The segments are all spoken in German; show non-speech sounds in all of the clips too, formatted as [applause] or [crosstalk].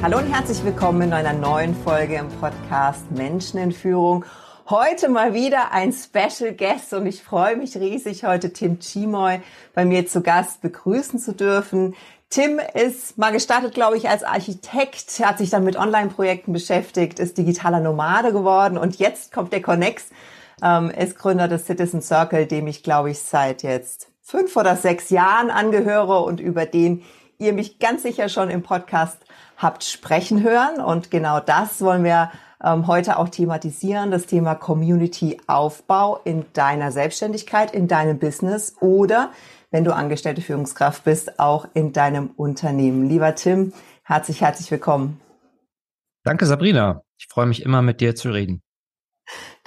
Hallo und herzlich willkommen in einer neuen Folge im Podcast Menschen in Führung. Heute mal wieder ein Special Guest und ich freue mich riesig, heute Tim Chimoy bei mir zu Gast begrüßen zu dürfen. Tim ist mal gestartet, glaube ich, als Architekt, hat sich dann mit Online-Projekten beschäftigt, ist digitaler Nomade geworden und jetzt kommt der Connex, ähm, ist Gründer des Citizen Circle, dem ich, glaube ich, seit jetzt fünf oder sechs Jahren angehöre und über den ihr mich ganz sicher schon im Podcast habt sprechen hören. Und genau das wollen wir ähm, heute auch thematisieren, das Thema Community-Aufbau in deiner Selbstständigkeit, in deinem Business oder wenn du angestellte Führungskraft bist, auch in deinem Unternehmen. Lieber Tim, herzlich, herzlich willkommen. Danke, Sabrina. Ich freue mich immer, mit dir zu reden.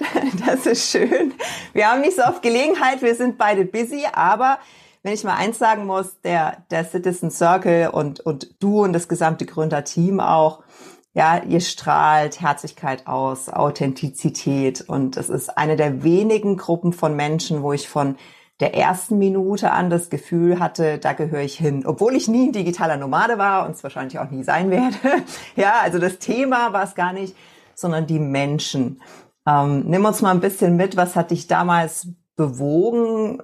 [laughs] Das ist schön. Wir haben nicht so oft Gelegenheit, wir sind beide busy, aber wenn ich mal eins sagen muss, der, der Citizen Circle und, und du und das gesamte Gründerteam auch, ja, ihr strahlt Herzlichkeit aus, Authentizität und es ist eine der wenigen Gruppen von Menschen, wo ich von der ersten Minute an das Gefühl hatte, da gehöre ich hin. Obwohl ich nie ein digitaler Nomade war und es wahrscheinlich auch nie sein werde. [laughs] ja, also das Thema war es gar nicht, sondern die Menschen. Ähm, nimm uns mal ein bisschen mit, was hat dich damals bewogen,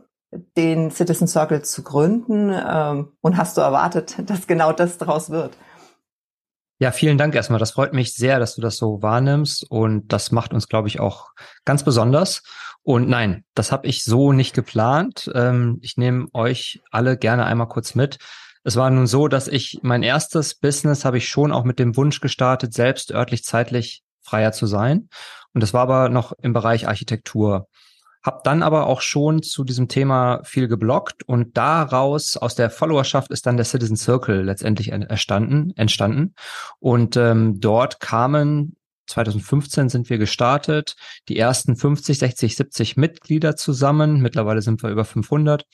den Citizen Circle zu gründen? Ähm, und hast du erwartet, [laughs] dass genau das daraus wird? Ja, vielen Dank erstmal. Das freut mich sehr, dass du das so wahrnimmst und das macht uns, glaube ich, auch ganz besonders. Und nein, das habe ich so nicht geplant. Ähm, ich nehme euch alle gerne einmal kurz mit. Es war nun so, dass ich mein erstes Business habe ich schon auch mit dem Wunsch gestartet, selbst örtlich zeitlich freier zu sein. Und das war aber noch im Bereich Architektur. Hab dann aber auch schon zu diesem Thema viel geblockt und daraus aus der Followerschaft ist dann der Citizen Circle letztendlich entstanden. entstanden. Und ähm, dort kamen 2015 sind wir gestartet, die ersten 50, 60, 70 Mitglieder zusammen. Mittlerweile sind wir über 500.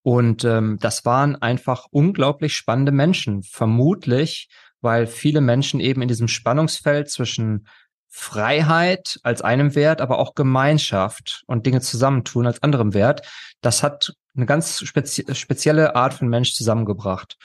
Und ähm, das waren einfach unglaublich spannende Menschen. Vermutlich, weil viele Menschen eben in diesem Spannungsfeld zwischen Freiheit als einem Wert, aber auch Gemeinschaft und Dinge zusammentun als anderem Wert. Das hat eine ganz spezi spezielle Art von Mensch zusammengebracht.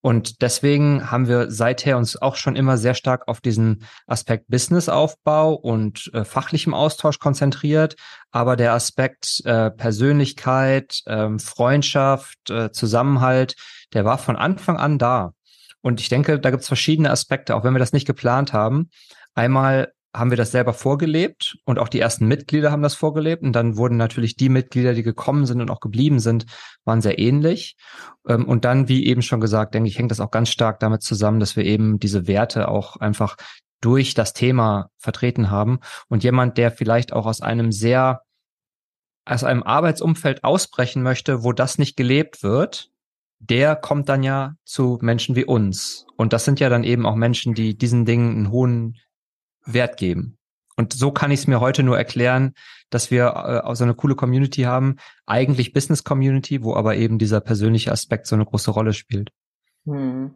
Und deswegen haben wir seither uns auch schon immer sehr stark auf diesen Aspekt Businessaufbau und äh, fachlichem Austausch konzentriert. Aber der Aspekt äh, Persönlichkeit, äh, Freundschaft, Zusammenhalt, der war von Anfang an da. Und ich denke, da gibt es verschiedene Aspekte, auch wenn wir das nicht geplant haben. Einmal haben wir das selber vorgelebt und auch die ersten Mitglieder haben das vorgelebt und dann wurden natürlich die Mitglieder, die gekommen sind und auch geblieben sind, waren sehr ähnlich. Ähm, und dann, wie eben schon gesagt, denke ich, hängt das auch ganz stark damit zusammen, dass wir eben diese Werte auch einfach durch das Thema vertreten haben und jemand, der vielleicht auch aus einem sehr aus einem Arbeitsumfeld ausbrechen möchte, wo das nicht gelebt wird, der kommt dann ja zu Menschen wie uns. Und das sind ja dann eben auch Menschen, die diesen Dingen einen hohen Wert geben. Und so kann ich es mir heute nur erklären, dass wir äh, auch so eine coole Community haben, eigentlich Business Community, wo aber eben dieser persönliche Aspekt so eine große Rolle spielt. Hm.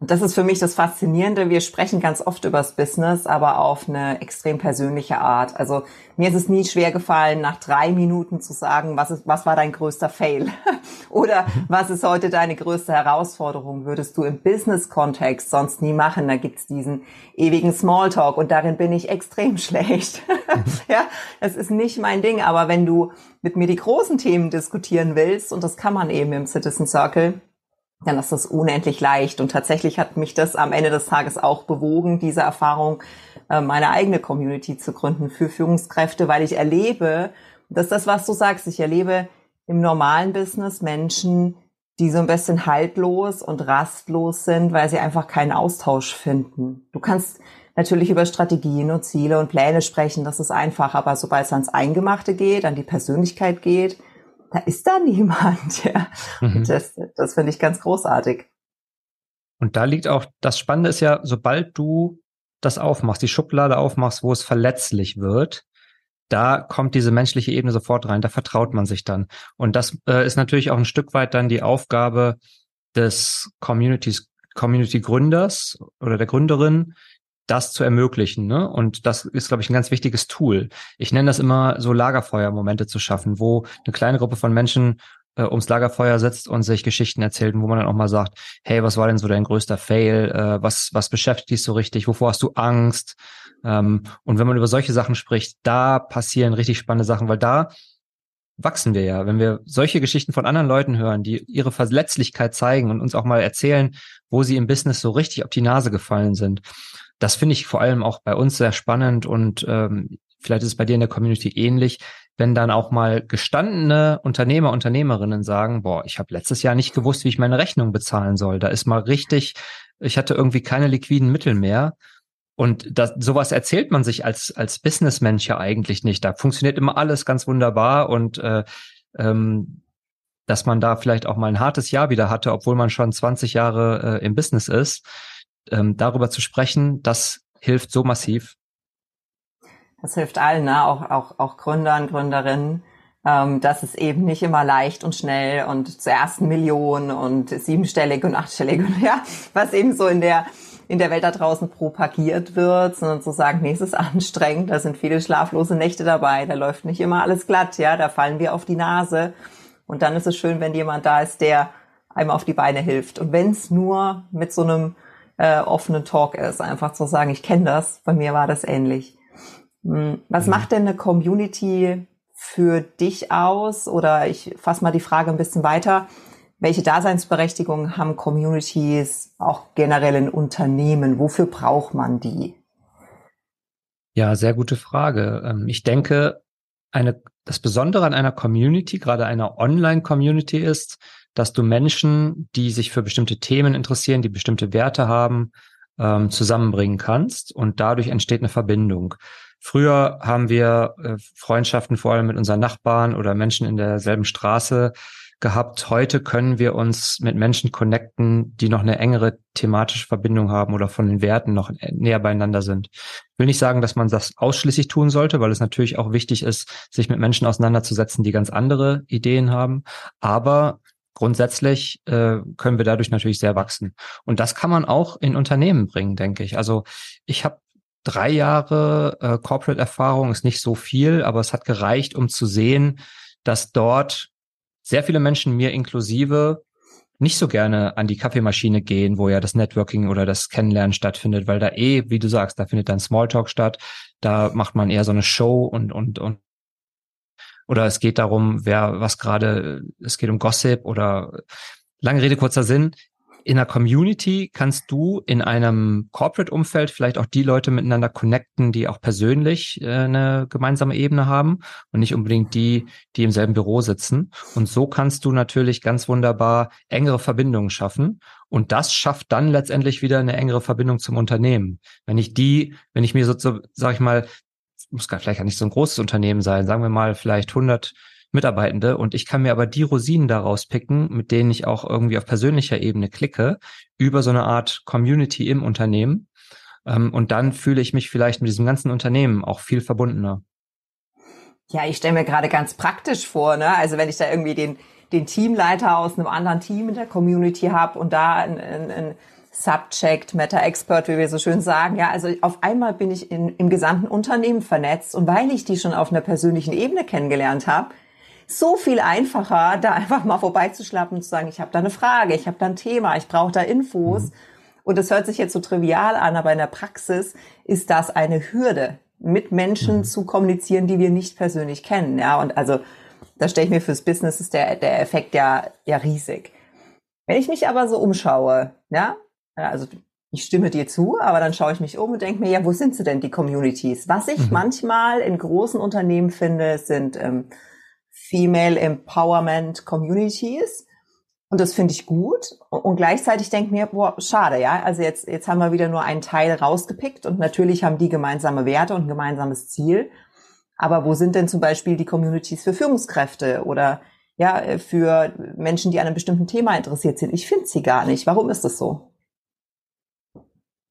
Und das ist für mich das Faszinierende. Wir sprechen ganz oft übers Business, aber auf eine extrem persönliche Art. Also mir ist es nie schwer gefallen, nach drei Minuten zu sagen, was ist, was war dein größter Fail? [laughs] Oder was ist heute deine größte Herausforderung? Würdest du im Business-Kontext sonst nie machen? Da gibt's diesen ewigen Smalltalk und darin bin ich extrem [laughs] schlecht. [laughs] ja, das ist nicht mein Ding. Aber wenn du mit mir die großen Themen diskutieren willst, und das kann man eben im Citizen Circle, dann ist das unendlich leicht. Und tatsächlich hat mich das am Ende des Tages auch bewogen, diese Erfahrung, äh, meine eigene Community zu gründen für Führungskräfte, weil ich erlebe, dass das, was du sagst, ich erlebe im normalen Business Menschen, die so ein bisschen haltlos und rastlos sind, weil sie einfach keinen Austausch finden. Du kannst natürlich über Strategien und Ziele und Pläne sprechen, das ist einfach, aber sobald es ans Eingemachte geht, an die Persönlichkeit geht, da ist da [laughs] niemand. Ja. Mhm. Das, das finde ich ganz großartig. Und da liegt auch, das Spannende ist ja, sobald du das aufmachst, die Schublade aufmachst, wo es verletzlich wird, da kommt diese menschliche Ebene sofort rein, da vertraut man sich dann. Und das äh, ist natürlich auch ein Stück weit dann die Aufgabe des Communities, Community-Gründers oder der Gründerin, das zu ermöglichen. Ne? Und das ist, glaube ich, ein ganz wichtiges Tool. Ich nenne das immer so Lagerfeuermomente zu schaffen, wo eine kleine Gruppe von Menschen äh, ums Lagerfeuer sitzt und sich Geschichten erzählt, wo man dann auch mal sagt, hey, was war denn so dein größter Fail? Äh, was, was beschäftigt dich so richtig? Wovor hast du Angst? Ähm, und wenn man über solche Sachen spricht, da passieren richtig spannende Sachen, weil da wachsen wir ja. Wenn wir solche Geschichten von anderen Leuten hören, die ihre Verletzlichkeit zeigen und uns auch mal erzählen, wo sie im Business so richtig auf die Nase gefallen sind. Das finde ich vor allem auch bei uns sehr spannend und ähm, vielleicht ist es bei dir in der Community ähnlich, wenn dann auch mal gestandene Unternehmer, Unternehmerinnen sagen, boah, ich habe letztes Jahr nicht gewusst, wie ich meine Rechnung bezahlen soll. Da ist mal richtig, ich hatte irgendwie keine liquiden Mittel mehr. Und das, sowas erzählt man sich als, als Businessmensch ja eigentlich nicht. Da funktioniert immer alles ganz wunderbar und äh, ähm, dass man da vielleicht auch mal ein hartes Jahr wieder hatte, obwohl man schon 20 Jahre äh, im Business ist, ähm, darüber zu sprechen, das hilft so massiv. Das hilft allen, ne? auch, auch, auch Gründern, Gründerinnen, ähm, dass es eben nicht immer leicht und schnell und zur ersten Million und siebenstellig und achtstellig und [laughs] ja, was eben so in der in der Welt da draußen propagiert wird, sondern zu sagen, nee, es ist anstrengend, da sind viele schlaflose Nächte dabei, da läuft nicht immer alles glatt, ja, da fallen wir auf die Nase. Und dann ist es schön, wenn jemand da ist, der einem auf die Beine hilft. Und wenn es nur mit so einem äh, offenen Talk ist, einfach zu sagen, ich kenne das, bei mir war das ähnlich. Hm, was mhm. macht denn eine Community für dich aus? Oder ich fasse mal die Frage ein bisschen weiter. Welche Daseinsberechtigung haben Communities auch generell in Unternehmen? Wofür braucht man die? Ja, sehr gute Frage. Ähm, ich denke, eine, das Besondere an einer Community, gerade einer Online-Community ist, dass du Menschen, die sich für bestimmte Themen interessieren, die bestimmte Werte haben, ähm, zusammenbringen kannst und dadurch entsteht eine Verbindung. Früher haben wir äh, Freundschaften vor allem mit unseren Nachbarn oder Menschen in derselben Straße gehabt. Heute können wir uns mit Menschen connecten, die noch eine engere thematische Verbindung haben oder von den Werten noch näher beieinander sind. Ich will nicht sagen, dass man das ausschließlich tun sollte, weil es natürlich auch wichtig ist, sich mit Menschen auseinanderzusetzen, die ganz andere Ideen haben. Aber grundsätzlich äh, können wir dadurch natürlich sehr wachsen. Und das kann man auch in Unternehmen bringen, denke ich. Also ich habe drei Jahre äh, Corporate-Erfahrung, ist nicht so viel, aber es hat gereicht, um zu sehen, dass dort sehr viele Menschen, mir inklusive, nicht so gerne an die Kaffeemaschine gehen, wo ja das Networking oder das Kennenlernen stattfindet, weil da eh, wie du sagst, da findet dann Smalltalk statt, da macht man eher so eine Show und und und oder es geht darum, wer was gerade, es geht um Gossip oder lange Rede kurzer Sinn in einer Community kannst du in einem Corporate-Umfeld vielleicht auch die Leute miteinander connecten, die auch persönlich äh, eine gemeinsame Ebene haben und nicht unbedingt die, die im selben Büro sitzen. Und so kannst du natürlich ganz wunderbar engere Verbindungen schaffen. Und das schafft dann letztendlich wieder eine engere Verbindung zum Unternehmen. Wenn ich die, wenn ich mir so, so sag ich mal, muss gar vielleicht gar nicht so ein großes Unternehmen sein, sagen wir mal vielleicht 100 Mitarbeitende und ich kann mir aber die Rosinen daraus picken, mit denen ich auch irgendwie auf persönlicher Ebene klicke, über so eine Art Community im Unternehmen. Ähm, und dann fühle ich mich vielleicht mit diesem ganzen Unternehmen auch viel verbundener. Ja, ich stelle mir gerade ganz praktisch vor, ne? Also wenn ich da irgendwie den, den Teamleiter aus einem anderen Team in der Community habe und da ein, ein, ein Subject Matter Expert, wie wir so schön sagen. Ja, also auf einmal bin ich in, im gesamten Unternehmen vernetzt und weil ich die schon auf einer persönlichen Ebene kennengelernt habe, so viel einfacher, da einfach mal vorbeizuschlappen und zu sagen, ich habe da eine Frage, ich habe da ein Thema, ich brauche da Infos. Mhm. Und das hört sich jetzt so trivial an, aber in der Praxis ist das eine Hürde, mit Menschen mhm. zu kommunizieren, die wir nicht persönlich kennen. Ja, und also da stelle ich mir fürs Business ist der, der Effekt ja, ja riesig. Wenn ich mich aber so umschaue, ja, also ich stimme dir zu, aber dann schaue ich mich um und denke mir, ja, wo sind sie denn, die Communities? Was ich mhm. manchmal in großen Unternehmen finde, sind ähm, Female Empowerment Communities. Und das finde ich gut. Und gleichzeitig denke mir, boah, schade, ja. Also jetzt, jetzt haben wir wieder nur einen Teil rausgepickt und natürlich haben die gemeinsame Werte und ein gemeinsames Ziel. Aber wo sind denn zum Beispiel die Communities für Führungskräfte oder ja, für Menschen, die an einem bestimmten Thema interessiert sind? Ich finde sie gar nicht. Warum ist das so?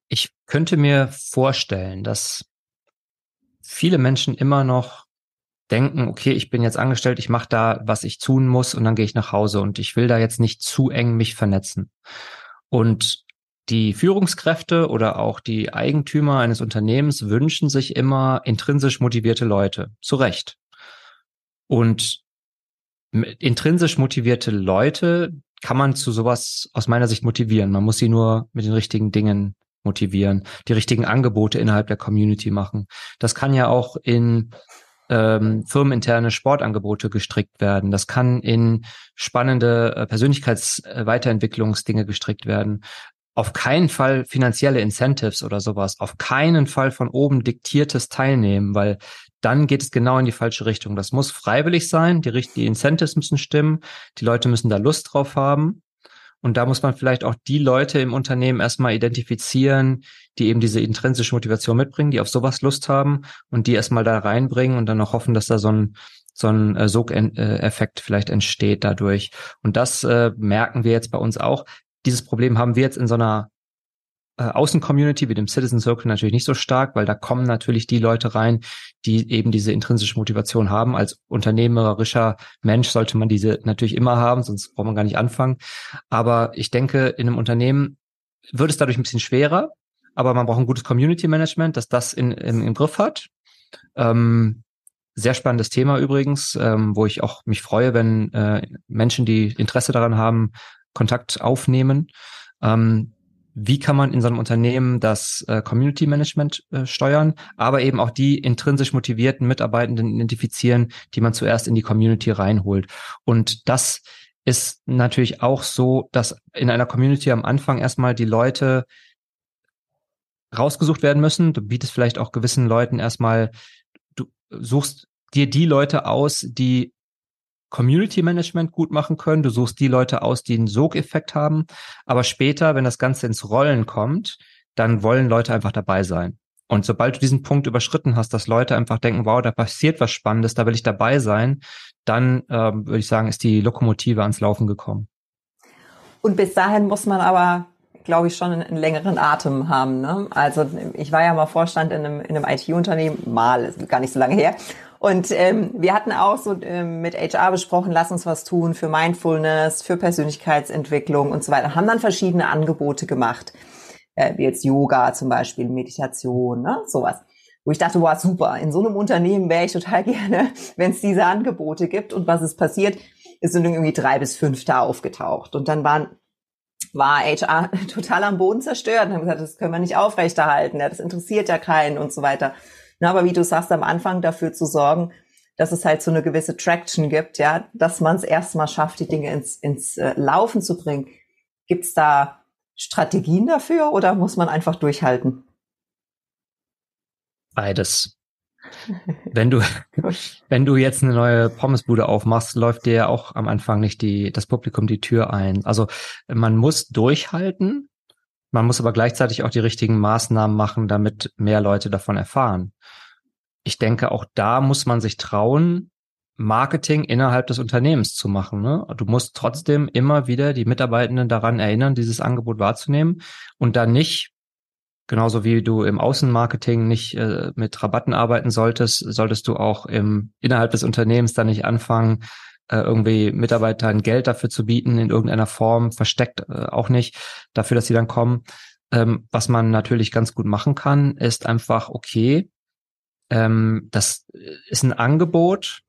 Ich könnte mir vorstellen, dass viele Menschen immer noch denken, okay, ich bin jetzt angestellt, ich mache da, was ich tun muss und dann gehe ich nach Hause und ich will da jetzt nicht zu eng mich vernetzen. Und die Führungskräfte oder auch die Eigentümer eines Unternehmens wünschen sich immer intrinsisch motivierte Leute. Zu Recht. Und intrinsisch motivierte Leute kann man zu sowas aus meiner Sicht motivieren. Man muss sie nur mit den richtigen Dingen motivieren, die richtigen Angebote innerhalb der Community machen. Das kann ja auch in ähm, firmeninterne Sportangebote gestrickt werden. Das kann in spannende äh, Persönlichkeitsweiterentwicklungsdinge gestrickt werden. Auf keinen Fall finanzielle Incentives oder sowas. Auf keinen Fall von oben diktiertes Teilnehmen, weil dann geht es genau in die falsche Richtung. Das muss freiwillig sein. Die, die Incentives müssen stimmen. Die Leute müssen da Lust drauf haben. Und da muss man vielleicht auch die Leute im Unternehmen erstmal identifizieren, die eben diese intrinsische Motivation mitbringen, die auf sowas Lust haben und die erstmal da reinbringen und dann auch hoffen, dass da so ein so ein äh, Sogeffekt vielleicht entsteht dadurch. Und das äh, merken wir jetzt bei uns auch. Dieses Problem haben wir jetzt in so einer äh, Außencommunity wie dem Citizen Circle natürlich nicht so stark, weil da kommen natürlich die Leute rein, die eben diese intrinsische Motivation haben. Als unternehmerischer Mensch sollte man diese natürlich immer haben, sonst braucht man gar nicht anfangen. Aber ich denke, in einem Unternehmen wird es dadurch ein bisschen schwerer, aber man braucht ein gutes Community Management, dass das in, in, im Griff hat. Ähm, sehr spannendes Thema übrigens, ähm, wo ich auch mich freue, wenn äh, Menschen, die Interesse daran haben, Kontakt aufnehmen. Ähm, wie kann man in so einem Unternehmen das äh, Community Management äh, steuern, aber eben auch die intrinsisch motivierten Mitarbeitenden identifizieren, die man zuerst in die Community reinholt. Und das ist natürlich auch so, dass in einer Community am Anfang erstmal die Leute rausgesucht werden müssen. Du bietest vielleicht auch gewissen Leuten erstmal, du suchst dir die Leute aus, die Community Management gut machen können. Du suchst die Leute aus, die einen Sogeffekt haben. Aber später, wenn das Ganze ins Rollen kommt, dann wollen Leute einfach dabei sein. Und sobald du diesen Punkt überschritten hast, dass Leute einfach denken, wow, da passiert was Spannendes, da will ich dabei sein, dann ähm, würde ich sagen, ist die Lokomotive ans Laufen gekommen. Und bis dahin muss man aber, glaube ich, schon einen, einen längeren Atem haben. Ne? Also ich war ja mal Vorstand in einem, in einem IT-Unternehmen, mal, ist gar nicht so lange her. Und ähm, wir hatten auch so ähm, mit HR besprochen, lass uns was tun für Mindfulness, für Persönlichkeitsentwicklung und so weiter. Haben dann verschiedene Angebote gemacht, äh, wie jetzt Yoga zum Beispiel, Meditation, ne, sowas. Wo ich dachte, wow, super, in so einem Unternehmen wäre ich total [laughs] gerne, wenn es diese Angebote gibt. Und was ist passiert? Es sind irgendwie drei bis fünf da aufgetaucht. Und dann waren war HR [laughs] total am Boden zerstört und haben gesagt, das können wir nicht aufrechterhalten, ja, das interessiert ja keinen und so weiter. Na, aber wie du sagst, am Anfang dafür zu sorgen, dass es halt so eine gewisse Traction gibt, ja, dass man es erstmal schafft, die Dinge ins, ins äh, Laufen zu bringen. Gibt es da Strategien dafür oder muss man einfach durchhalten? Beides. wenn du, [laughs] wenn du jetzt eine neue Pommesbude aufmachst, läuft dir ja auch am Anfang nicht die, das Publikum die Tür ein. Also man muss durchhalten, man muss aber gleichzeitig auch die richtigen Maßnahmen machen, damit mehr Leute davon erfahren. Ich denke, auch da muss man sich trauen, Marketing innerhalb des Unternehmens zu machen. Ne? Du musst trotzdem immer wieder die Mitarbeitenden daran erinnern, dieses Angebot wahrzunehmen und da nicht, genauso wie du im Außenmarketing nicht äh, mit Rabatten arbeiten solltest, solltest du auch im innerhalb des Unternehmens da nicht anfangen, äh, irgendwie Mitarbeitern Geld dafür zu bieten in irgendeiner Form, versteckt äh, auch nicht, dafür, dass sie dann kommen. Ähm, was man natürlich ganz gut machen kann, ist einfach, okay, ähm, das ist ein Angebot,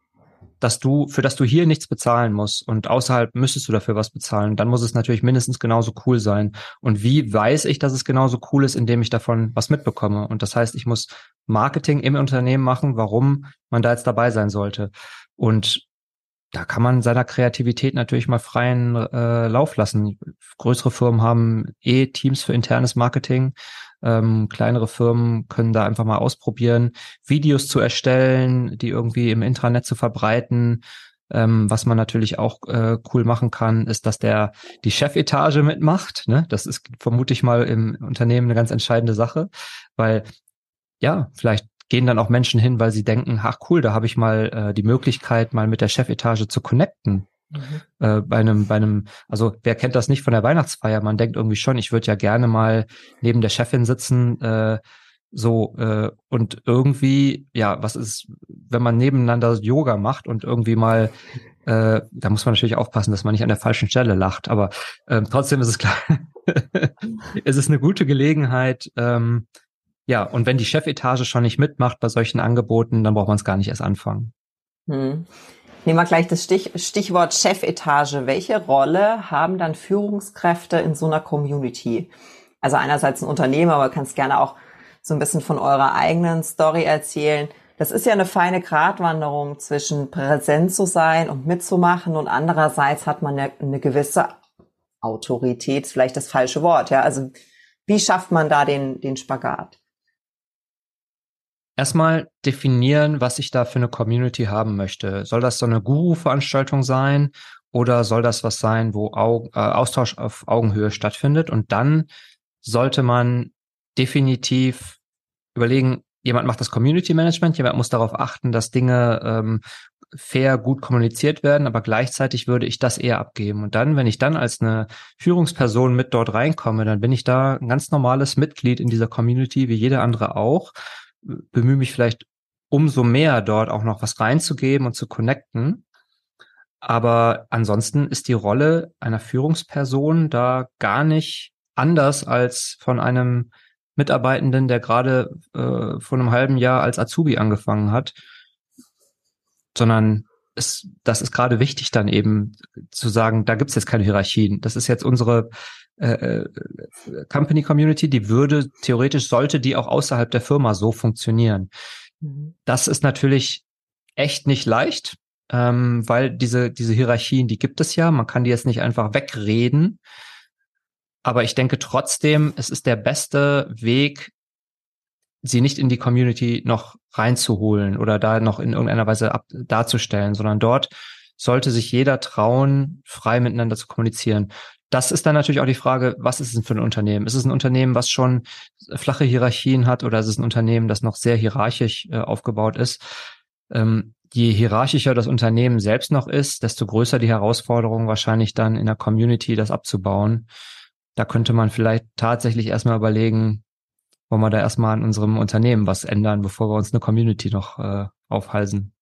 dass du, für das du hier nichts bezahlen musst und außerhalb müsstest du dafür was bezahlen. Dann muss es natürlich mindestens genauso cool sein. Und wie weiß ich, dass es genauso cool ist, indem ich davon was mitbekomme? Und das heißt, ich muss Marketing im Unternehmen machen, warum man da jetzt dabei sein sollte. Und da kann man seiner Kreativität natürlich mal freien äh, Lauf lassen. Größere Firmen haben eh Teams für internes Marketing. Ähm, kleinere Firmen können da einfach mal ausprobieren, Videos zu erstellen, die irgendwie im Intranet zu verbreiten. Ähm, was man natürlich auch äh, cool machen kann, ist, dass der die Chefetage mitmacht. Ne? Das ist vermute ich mal im Unternehmen eine ganz entscheidende Sache, weil ja, vielleicht gehen dann auch Menschen hin, weil sie denken, ach cool, da habe ich mal äh, die Möglichkeit, mal mit der Chefetage zu connecten. Mhm. Äh, bei einem, bei einem, also wer kennt das nicht von der Weihnachtsfeier? Man denkt irgendwie schon, ich würde ja gerne mal neben der Chefin sitzen, äh, so äh, und irgendwie, ja, was ist, wenn man nebeneinander Yoga macht und irgendwie mal, äh, da muss man natürlich aufpassen, dass man nicht an der falschen Stelle lacht, aber ähm, trotzdem ist es klar, [laughs] es ist eine gute Gelegenheit, ähm, ja, und wenn die Chefetage schon nicht mitmacht bei solchen Angeboten, dann braucht man es gar nicht erst anfangen. Hm. Nehmen wir gleich das Stich, Stichwort Chefetage. Welche Rolle haben dann Führungskräfte in so einer Community? Also einerseits ein Unternehmer, aber kannst gerne auch so ein bisschen von eurer eigenen Story erzählen. Das ist ja eine feine Gratwanderung zwischen präsent zu sein und mitzumachen und andererseits hat man ja eine gewisse Autorität, vielleicht das falsche Wort, ja. Also wie schafft man da den, den Spagat? Erstmal definieren, was ich da für eine Community haben möchte. Soll das so eine Guru-Veranstaltung sein oder soll das was sein, wo Au äh, Austausch auf Augenhöhe stattfindet? Und dann sollte man definitiv überlegen, jemand macht das Community Management, jemand muss darauf achten, dass Dinge ähm, fair, gut kommuniziert werden, aber gleichzeitig würde ich das eher abgeben. Und dann, wenn ich dann als eine Führungsperson mit dort reinkomme, dann bin ich da ein ganz normales Mitglied in dieser Community, wie jeder andere auch, bemühe mich vielleicht umso mehr dort auch noch was reinzugeben und zu connecten. Aber ansonsten ist die Rolle einer Führungsperson da gar nicht anders als von einem Mitarbeitenden, der gerade äh, vor einem halben Jahr als Azubi angefangen hat, sondern es, das ist gerade wichtig, dann eben zu sagen, da gibt es jetzt keine Hierarchien. Das ist jetzt unsere äh, äh, Company Community, die würde theoretisch sollte die auch außerhalb der Firma so funktionieren. Mhm. Das ist natürlich echt nicht leicht, ähm, weil diese diese Hierarchien, die gibt es ja. Man kann die jetzt nicht einfach wegreden. Aber ich denke trotzdem, es ist der beste Weg, sie nicht in die Community noch reinzuholen oder da noch in irgendeiner Weise ab, darzustellen, sondern dort sollte sich jeder trauen, frei miteinander zu kommunizieren. Das ist dann natürlich auch die Frage, was ist es denn für ein Unternehmen? Ist es ein Unternehmen, was schon flache Hierarchien hat oder ist es ein Unternehmen, das noch sehr hierarchisch äh, aufgebaut ist? Ähm, je hierarchischer das Unternehmen selbst noch ist, desto größer die Herausforderung wahrscheinlich dann in der Community, das abzubauen. Da könnte man vielleicht tatsächlich erstmal überlegen, wollen wir da erstmal an unserem Unternehmen was ändern, bevor wir uns eine Community noch äh, aufhalsen.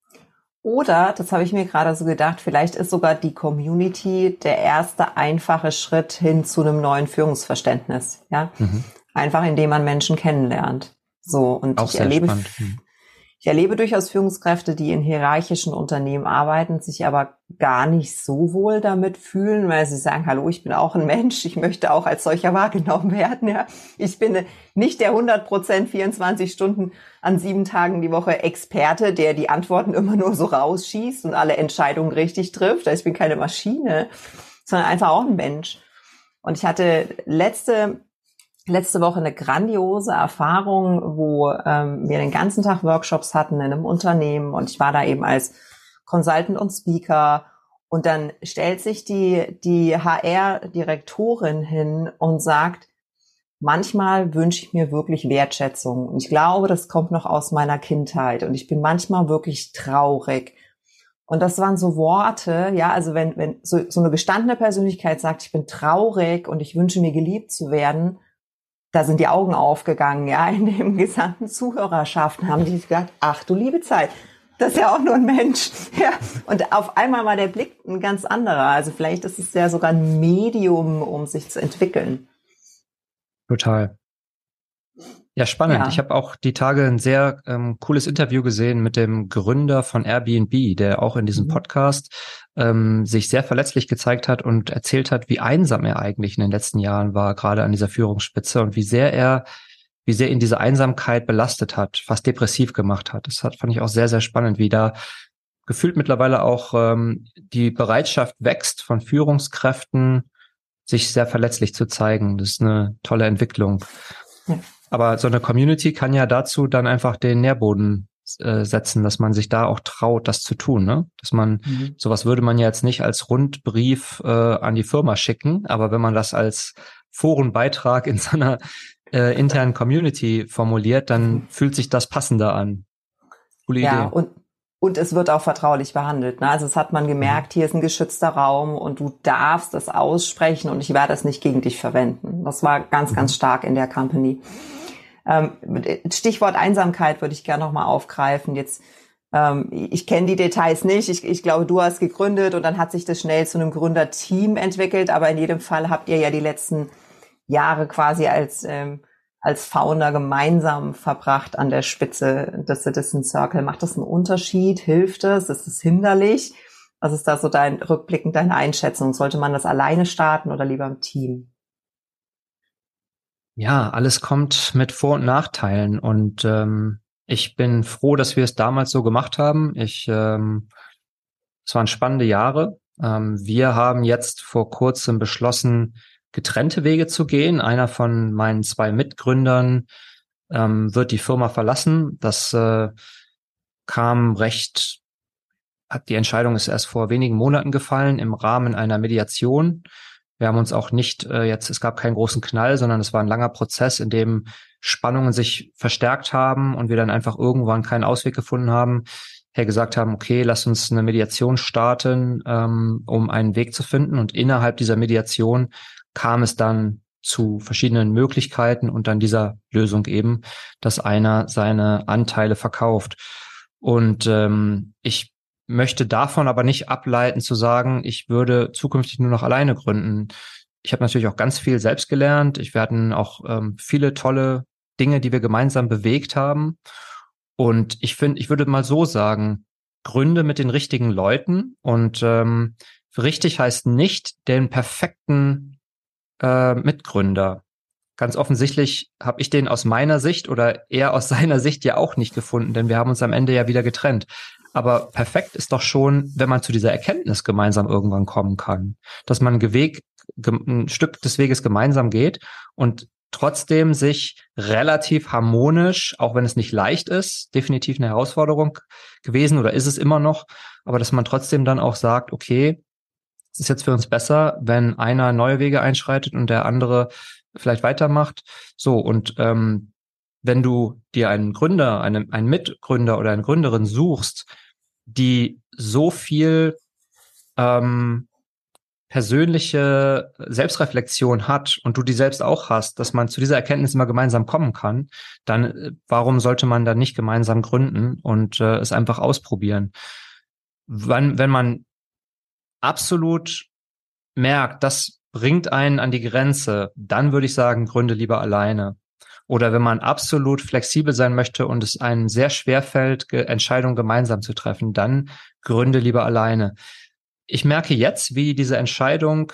Oder, das habe ich mir gerade so gedacht, vielleicht ist sogar die Community der erste einfache Schritt hin zu einem neuen Führungsverständnis. Ja, mhm. einfach indem man Menschen kennenlernt. So und Auch ich erlebe, spannend. Ich erlebe durchaus Führungskräfte, die in hierarchischen Unternehmen arbeiten, sich aber gar nicht so wohl damit fühlen, weil sie sagen, hallo, ich bin auch ein Mensch, ich möchte auch als solcher wahrgenommen werden. Ja. Ich bin nicht der 100 Prozent 24 Stunden an sieben Tagen die Woche Experte, der die Antworten immer nur so rausschießt und alle Entscheidungen richtig trifft. Ich bin keine Maschine, sondern einfach auch ein Mensch. Und ich hatte letzte letzte Woche eine grandiose Erfahrung, wo ähm, wir den ganzen Tag Workshops hatten in einem Unternehmen und ich war da eben als Consultant und Speaker. Und dann stellt sich die, die HR-Direktorin hin und sagt, manchmal wünsche ich mir wirklich Wertschätzung. Und ich glaube, das kommt noch aus meiner Kindheit. Und ich bin manchmal wirklich traurig. Und das waren so Worte, ja, also wenn, wenn so, so eine gestandene Persönlichkeit sagt, ich bin traurig und ich wünsche mir geliebt zu werden, da sind die Augen aufgegangen, ja, in dem gesamten Zuhörerschaften haben die gesagt, ach du liebe Zeit, das ist ja auch nur ein Mensch, [laughs] ja. Und auf einmal war der Blick ein ganz anderer. Also vielleicht ist es ja sogar ein Medium, um sich zu entwickeln. Total. Ja, spannend. Ja. Ich habe auch die Tage ein sehr ähm, cooles Interview gesehen mit dem Gründer von Airbnb, der auch in diesem mhm. Podcast ähm, sich sehr verletzlich gezeigt hat und erzählt hat, wie einsam er eigentlich in den letzten Jahren war, gerade an dieser Führungsspitze und wie sehr er, wie sehr ihn diese Einsamkeit belastet hat, fast depressiv gemacht hat. Das hat, fand ich auch sehr, sehr spannend, wie da gefühlt mittlerweile auch ähm, die Bereitschaft wächst von Führungskräften, sich sehr verletzlich zu zeigen. Das ist eine tolle Entwicklung. Ja. Aber so eine Community kann ja dazu dann einfach den Nährboden äh, setzen, dass man sich da auch traut, das zu tun. Ne? Dass man, mhm. sowas würde man ja jetzt nicht als Rundbrief äh, an die Firma schicken, aber wenn man das als Forenbeitrag in [laughs] seiner äh, internen Community formuliert, dann mhm. fühlt sich das passender an. Coole ja, Idee. Und und es wird auch vertraulich behandelt. Ne? Also es hat man gemerkt, hier ist ein geschützter Raum und du darfst das aussprechen und ich werde es nicht gegen dich verwenden. Das war ganz, ganz mhm. stark in der Company. Ähm, Stichwort Einsamkeit würde ich gerne nochmal aufgreifen. Jetzt, ähm, ich kenne die Details nicht. Ich, ich glaube, du hast gegründet und dann hat sich das schnell zu einem Gründerteam entwickelt. Aber in jedem Fall habt ihr ja die letzten Jahre quasi als ähm, als Founder gemeinsam verbracht an der Spitze des Citizen Circle. Macht das einen Unterschied? Hilft es? Ist es hinderlich? Was ist da so dein rückblickend deine Einschätzung? Sollte man das alleine starten oder lieber im Team? Ja, alles kommt mit Vor- und Nachteilen und ähm, ich bin froh, dass wir es damals so gemacht haben. Ich, ähm, es waren spannende Jahre. Ähm, wir haben jetzt vor kurzem beschlossen, getrennte Wege zu gehen. Einer von meinen zwei Mitgründern ähm, wird die Firma verlassen. Das äh, kam recht, hat die Entscheidung ist erst vor wenigen Monaten gefallen im Rahmen einer Mediation. Wir haben uns auch nicht äh, jetzt, es gab keinen großen Knall, sondern es war ein langer Prozess, in dem Spannungen sich verstärkt haben und wir dann einfach irgendwann keinen Ausweg gefunden haben, her gesagt haben, okay, lass uns eine Mediation starten, ähm, um einen Weg zu finden. Und innerhalb dieser Mediation kam es dann zu verschiedenen Möglichkeiten und dann dieser Lösung eben, dass einer seine Anteile verkauft. Und ähm, ich möchte davon aber nicht ableiten zu sagen, ich würde zukünftig nur noch alleine gründen. Ich habe natürlich auch ganz viel selbst gelernt. Ich, hatten auch ähm, viele tolle Dinge, die wir gemeinsam bewegt haben. Und ich finde, ich würde mal so sagen, gründe mit den richtigen Leuten. Und ähm, richtig heißt nicht, den perfekten äh, Mitgründer. Ganz offensichtlich habe ich den aus meiner Sicht oder er aus [laughs] seiner Sicht ja auch nicht gefunden, denn wir haben uns am Ende ja wieder getrennt. Aber perfekt ist doch schon, wenn man zu dieser Erkenntnis gemeinsam irgendwann kommen kann, dass man ein, Weg, ein Stück des Weges gemeinsam geht und trotzdem sich relativ harmonisch, auch wenn es nicht leicht ist, definitiv eine Herausforderung gewesen oder ist es immer noch, aber dass man trotzdem dann auch sagt, okay, es ist jetzt für uns besser, wenn einer neue Wege einschreitet und der andere vielleicht weitermacht. So, und ähm, wenn du dir einen Gründer, einen, einen Mitgründer oder eine Gründerin suchst, die so viel ähm, persönliche Selbstreflexion hat und du die selbst auch hast, dass man zu dieser Erkenntnis immer gemeinsam kommen kann, dann äh, warum sollte man dann nicht gemeinsam gründen und äh, es einfach ausprobieren? Wann, wenn man absolut merkt, das bringt einen an die Grenze, dann würde ich sagen, gründe lieber alleine. Oder wenn man absolut flexibel sein möchte und es einem sehr schwer fällt, Entscheidungen gemeinsam zu treffen, dann gründe lieber alleine. Ich merke jetzt, wie diese Entscheidung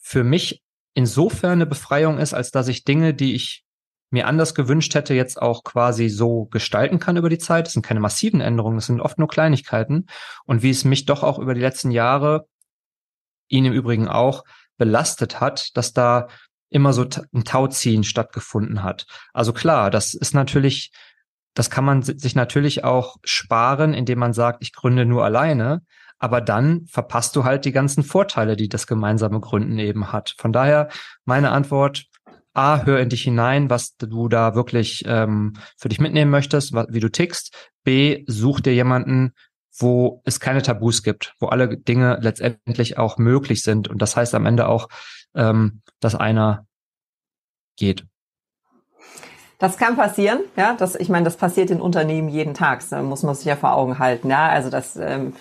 für mich insofern eine Befreiung ist, als dass ich Dinge, die ich mir anders gewünscht hätte, jetzt auch quasi so gestalten kann über die Zeit. Das sind keine massiven Änderungen, das sind oft nur Kleinigkeiten. Und wie es mich doch auch über die letzten Jahre, ihn im Übrigen auch, belastet hat, dass da immer so ein Tauziehen stattgefunden hat. Also klar, das ist natürlich, das kann man sich natürlich auch sparen, indem man sagt, ich gründe nur alleine. Aber dann verpasst du halt die ganzen Vorteile, die das gemeinsame Gründen eben hat. Von daher meine Antwort, A, hör in dich hinein, was du da wirklich ähm, für dich mitnehmen möchtest, wie du tickst. B, such dir jemanden, wo es keine Tabus gibt, wo alle Dinge letztendlich auch möglich sind. Und das heißt am Ende auch, ähm, dass einer geht. Das kann passieren, ja. Das, ich meine, das passiert in Unternehmen jeden Tag. Da muss man sich ja vor Augen halten, ja. Also das ähm,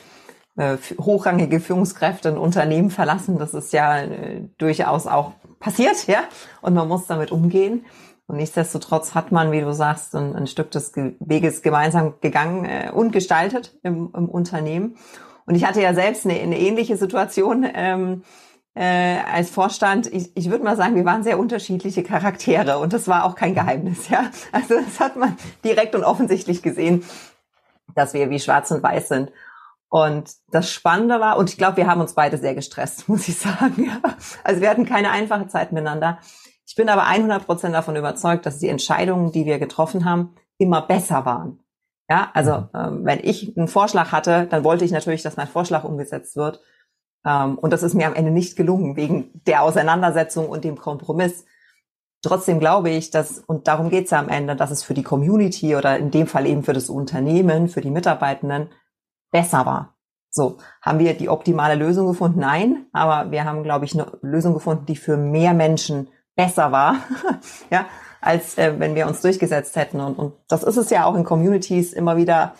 äh, hochrangige Führungskräfte ein Unternehmen verlassen, das ist ja äh, durchaus auch passiert, ja, und man muss damit umgehen. Und nichtsdestotrotz hat man, wie du sagst, ein, ein Stück des Weges gemeinsam gegangen äh, und gestaltet im, im, Unternehmen. Und ich hatte ja selbst eine, eine ähnliche Situation ähm, äh, als Vorstand. Ich, ich würde mal sagen, wir waren sehr unterschiedliche Charaktere und das war auch kein Geheimnis. Ja, also das hat man direkt und offensichtlich gesehen, dass wir wie Schwarz und Weiß sind. Und das Spannende war, und ich glaube, wir haben uns beide sehr gestresst, [laughs] muss ich sagen. Ja. Also wir hatten keine einfache Zeit miteinander. Ich bin aber 100 Prozent davon überzeugt, dass die Entscheidungen, die wir getroffen haben, immer besser waren. Ja, also mhm. ähm, wenn ich einen Vorschlag hatte, dann wollte ich natürlich, dass mein Vorschlag umgesetzt wird. Ähm, und das ist mir am Ende nicht gelungen wegen der Auseinandersetzung und dem Kompromiss. Trotzdem glaube ich, dass, und darum geht es ja am Ende, dass es für die Community oder in dem Fall eben für das Unternehmen, für die Mitarbeitenden besser war. So, haben wir die optimale Lösung gefunden? Nein, aber wir haben, glaube ich, eine Lösung gefunden, die für mehr Menschen besser war, [laughs] ja, als äh, wenn wir uns durchgesetzt hätten. Und, und das ist es ja auch in Communities immer wieder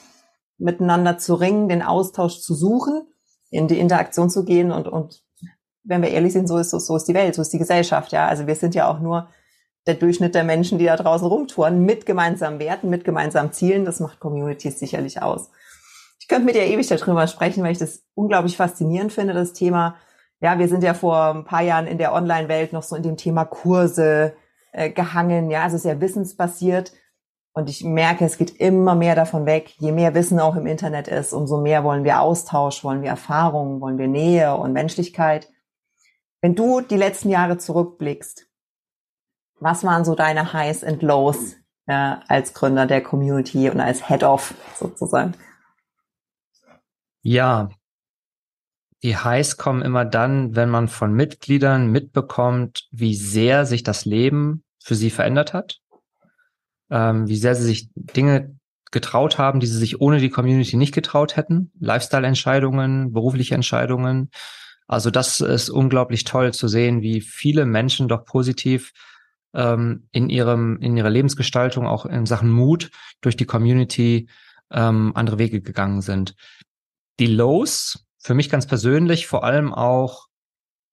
miteinander zu ringen, den Austausch zu suchen, in die Interaktion zu gehen und, und wenn wir ehrlich sind, so ist, so, so ist die Welt, so ist die Gesellschaft, ja. Also wir sind ja auch nur der Durchschnitt der Menschen, die da draußen rumtouren, mit gemeinsamen Werten, mit gemeinsamen Zielen. Das macht Communities sicherlich aus. Ich könnte mit dir ewig darüber sprechen, weil ich das unglaublich faszinierend finde, das Thema. Ja, wir sind ja vor ein paar Jahren in der Online-Welt noch so in dem Thema Kurse äh, gehangen, ja, also sehr wissensbasiert. Und ich merke, es geht immer mehr davon weg. Je mehr Wissen auch im Internet ist, umso mehr wollen wir Austausch, wollen wir Erfahrung, wollen wir Nähe und Menschlichkeit. Wenn du die letzten Jahre zurückblickst, was waren so deine Highs and Lows äh, als Gründer der Community und als Head of sozusagen? Ja, die Highs kommen immer dann, wenn man von Mitgliedern mitbekommt, wie sehr sich das Leben für sie verändert hat, ähm, wie sehr sie sich Dinge getraut haben, die sie sich ohne die Community nicht getraut hätten, Lifestyle-Entscheidungen, berufliche Entscheidungen. Also das ist unglaublich toll zu sehen, wie viele Menschen doch positiv ähm, in ihrem in ihrer Lebensgestaltung auch in Sachen Mut durch die Community ähm, andere Wege gegangen sind. Die Lows für mich ganz persönlich vor allem auch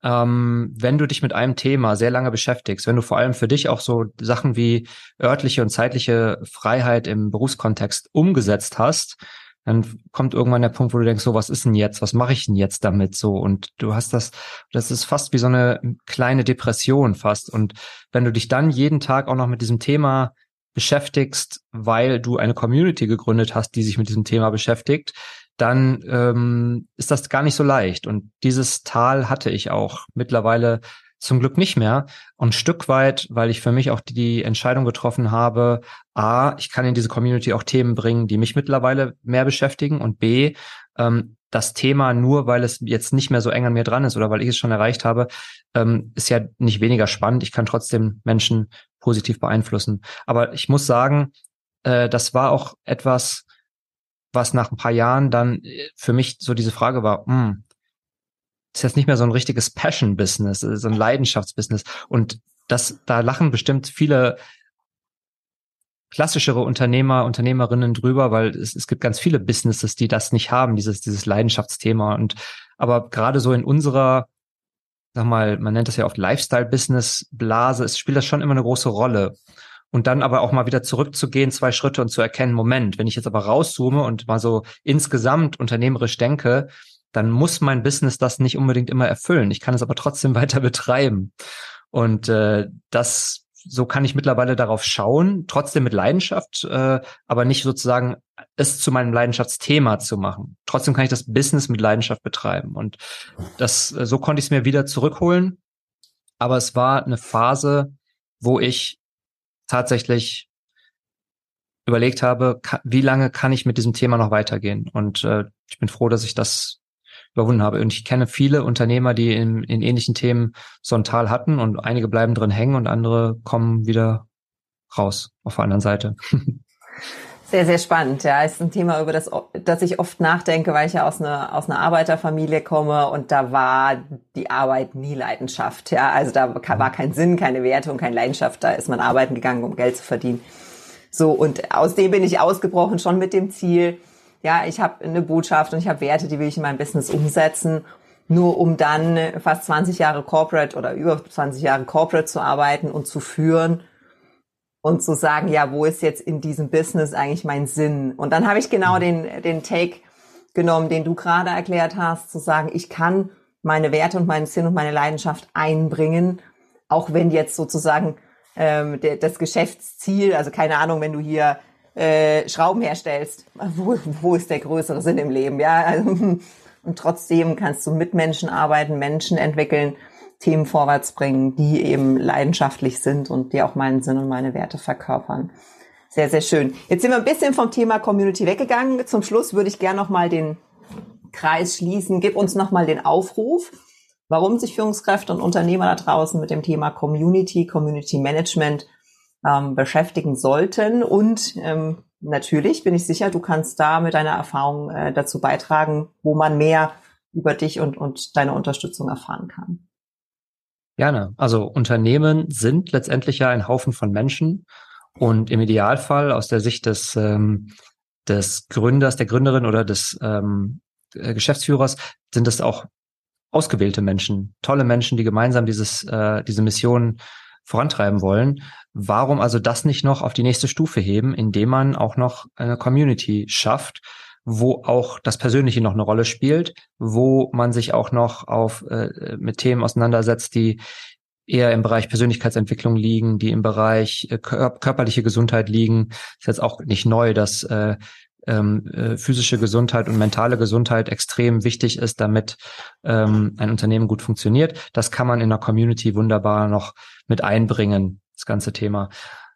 ähm, wenn du dich mit einem Thema sehr lange beschäftigst, wenn du vor allem für dich auch so Sachen wie örtliche und zeitliche Freiheit im Berufskontext umgesetzt hast, dann kommt irgendwann der Punkt, wo du denkst, so, was ist denn jetzt? Was mache ich denn jetzt damit? So, und du hast das, das ist fast wie so eine kleine Depression fast. Und wenn du dich dann jeden Tag auch noch mit diesem Thema beschäftigst, weil du eine Community gegründet hast, die sich mit diesem Thema beschäftigt, dann ähm, ist das gar nicht so leicht. Und dieses Tal hatte ich auch mittlerweile zum Glück nicht mehr. Und ein Stück weit, weil ich für mich auch die Entscheidung getroffen habe, A, ich kann in diese Community auch Themen bringen, die mich mittlerweile mehr beschäftigen und B, ähm, das Thema nur, weil es jetzt nicht mehr so eng an mir dran ist oder weil ich es schon erreicht habe, ähm, ist ja nicht weniger spannend. Ich kann trotzdem Menschen positiv beeinflussen. Aber ich muss sagen, äh, das war auch etwas, was nach ein paar Jahren dann äh, für mich so diese Frage war, mh, hm, ist jetzt nicht mehr so ein richtiges Passion-Business, so ein Leidenschaftsbusiness. Und das, da lachen bestimmt viele klassischere Unternehmer, Unternehmerinnen drüber, weil es, es gibt ganz viele Businesses, die das nicht haben, dieses, dieses Leidenschaftsthema. Und aber gerade so in unserer, sag mal, man nennt das ja oft Lifestyle-Business-Blase, es spielt das schon immer eine große Rolle. Und dann aber auch mal wieder zurückzugehen, zwei Schritte und zu erkennen, Moment, wenn ich jetzt aber rauszoome und mal so insgesamt unternehmerisch denke, dann muss mein Business das nicht unbedingt immer erfüllen. Ich kann es aber trotzdem [laughs] weiter betreiben. Und äh, das so kann ich mittlerweile darauf schauen, trotzdem mit Leidenschaft, äh, aber nicht sozusagen es zu meinem Leidenschaftsthema zu machen. Trotzdem kann ich das Business mit Leidenschaft betreiben. Und das, äh, so konnte ich es mir wieder zurückholen. Aber es war eine Phase, wo ich tatsächlich überlegt habe, wie lange kann ich mit diesem Thema noch weitergehen? Und äh, ich bin froh, dass ich das überwunden habe. Und ich kenne viele Unternehmer, die in, in ähnlichen Themen so ein Tal hatten und einige bleiben drin hängen und andere kommen wieder raus auf der anderen Seite. [laughs] Sehr, sehr spannend. Ja, ist ein Thema, über das, das ich oft nachdenke, weil ich ja aus einer, aus einer Arbeiterfamilie komme und da war die Arbeit nie Leidenschaft. Ja, also da war kein Sinn, keine Werte und keine Leidenschaft. Da ist man arbeiten gegangen, um Geld zu verdienen. So, und aus dem bin ich ausgebrochen, schon mit dem Ziel, ja, ich habe eine Botschaft und ich habe Werte, die will ich in meinem Business umsetzen, nur um dann fast 20 Jahre Corporate oder über 20 Jahre Corporate zu arbeiten und zu führen und zu sagen, ja, wo ist jetzt in diesem Business eigentlich mein Sinn? Und dann habe ich genau den, den Take genommen, den du gerade erklärt hast, zu sagen, ich kann meine Werte und meinen Sinn und meine Leidenschaft einbringen, auch wenn jetzt sozusagen ähm, der, das Geschäftsziel, also keine Ahnung, wenn du hier äh, Schrauben herstellst, wo, wo ist der größere Sinn im Leben? Ja, also, [laughs] und trotzdem kannst du mit Menschen arbeiten, Menschen entwickeln, Themen vorwärts bringen, die eben leidenschaftlich sind und die auch meinen Sinn und meine Werte verkörpern. Sehr, sehr schön. Jetzt sind wir ein bisschen vom Thema Community weggegangen. Zum Schluss würde ich gerne noch mal den Kreis schließen. Gib uns noch mal den Aufruf, warum sich Führungskräfte und Unternehmer da draußen mit dem Thema Community, Community Management ähm, beschäftigen sollten und ähm, natürlich bin ich sicher, du kannst da mit deiner Erfahrung äh, dazu beitragen, wo man mehr über dich und, und deine Unterstützung erfahren kann. Gerne. Also Unternehmen sind letztendlich ja ein Haufen von Menschen und im Idealfall aus der Sicht des, ähm, des Gründers, der Gründerin oder des ähm, äh, Geschäftsführers sind es auch ausgewählte Menschen, tolle Menschen, die gemeinsam dieses, äh, diese Mission vorantreiben wollen. Warum also das nicht noch auf die nächste Stufe heben, indem man auch noch eine Community schafft, wo auch das Persönliche noch eine Rolle spielt, wo man sich auch noch auf äh, mit Themen auseinandersetzt, die eher im Bereich Persönlichkeitsentwicklung liegen, die im Bereich äh, körperliche Gesundheit liegen. Ist jetzt auch nicht neu, dass äh, ähm, äh, physische Gesundheit und mentale Gesundheit extrem wichtig ist, damit ähm, ein Unternehmen gut funktioniert. Das kann man in der Community wunderbar noch mit einbringen, das ganze Thema.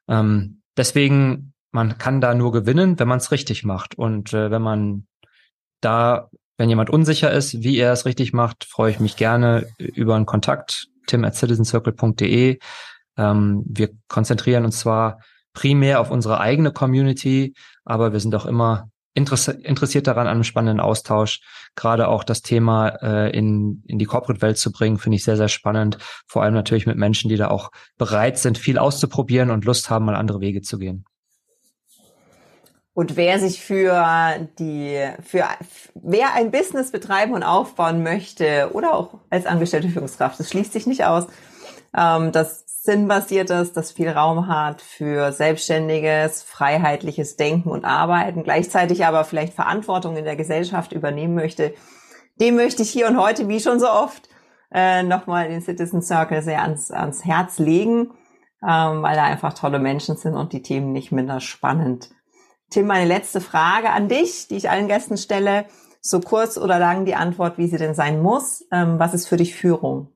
Ähm, deswegen man kann da nur gewinnen, wenn man es richtig macht. Und äh, wenn man da, wenn jemand unsicher ist, wie er es richtig macht, freue ich mich gerne über einen Kontakt, tim at citizencircle.de. Ähm, wir konzentrieren uns zwar primär auf unsere eigene Community, aber wir sind auch immer interessiert daran an einem spannenden Austausch. Gerade auch das Thema äh, in, in die Corporate-Welt zu bringen, finde ich sehr, sehr spannend. Vor allem natürlich mit Menschen, die da auch bereit sind, viel auszuprobieren und Lust haben, mal andere Wege zu gehen. Und wer sich für die, für, wer ein Business betreiben und aufbauen möchte oder auch als angestellte Führungskraft, das schließt sich nicht aus, ähm, das sinnbasiert ist, das viel Raum hat für selbstständiges, freiheitliches Denken und Arbeiten, gleichzeitig aber vielleicht Verantwortung in der Gesellschaft übernehmen möchte, dem möchte ich hier und heute, wie schon so oft, äh, nochmal den Citizen Circle sehr ans, ans Herz legen, ähm, weil da einfach tolle Menschen sind und die Themen nicht minder spannend. Tim, meine letzte Frage an dich, die ich allen Gästen stelle. So kurz oder lang die Antwort, wie sie denn sein muss. Ähm, was ist für dich Führung?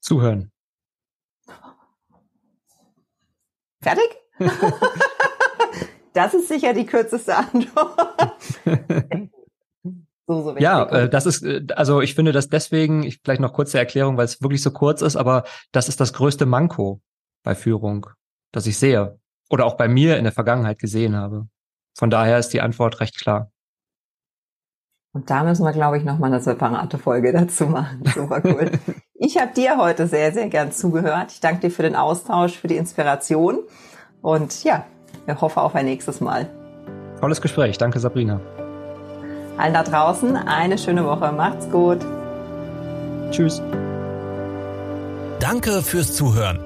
Zuhören. Fertig? das ist sicher die kürzeste Antwort. so, so ja, äh, das ist, äh, also ich finde das deswegen, ich, vielleicht noch kurze Erklärung, weil es wirklich so kurz ist, aber das ist das größte Manko bei Führung, das ich sehe oder auch bei mir in der Vergangenheit gesehen habe. Von daher ist die Antwort recht klar. Und da müssen wir, glaube ich, nochmal eine separate Folge dazu machen. Super cool. [laughs] ich habe dir heute sehr, sehr gern zugehört. Ich danke dir für den Austausch, für die Inspiration. Und ja, ich hoffe auf ein nächstes Mal. Tolles Gespräch. Danke, Sabrina. Allen da draußen eine schöne Woche. Macht's gut. Tschüss. Danke fürs Zuhören.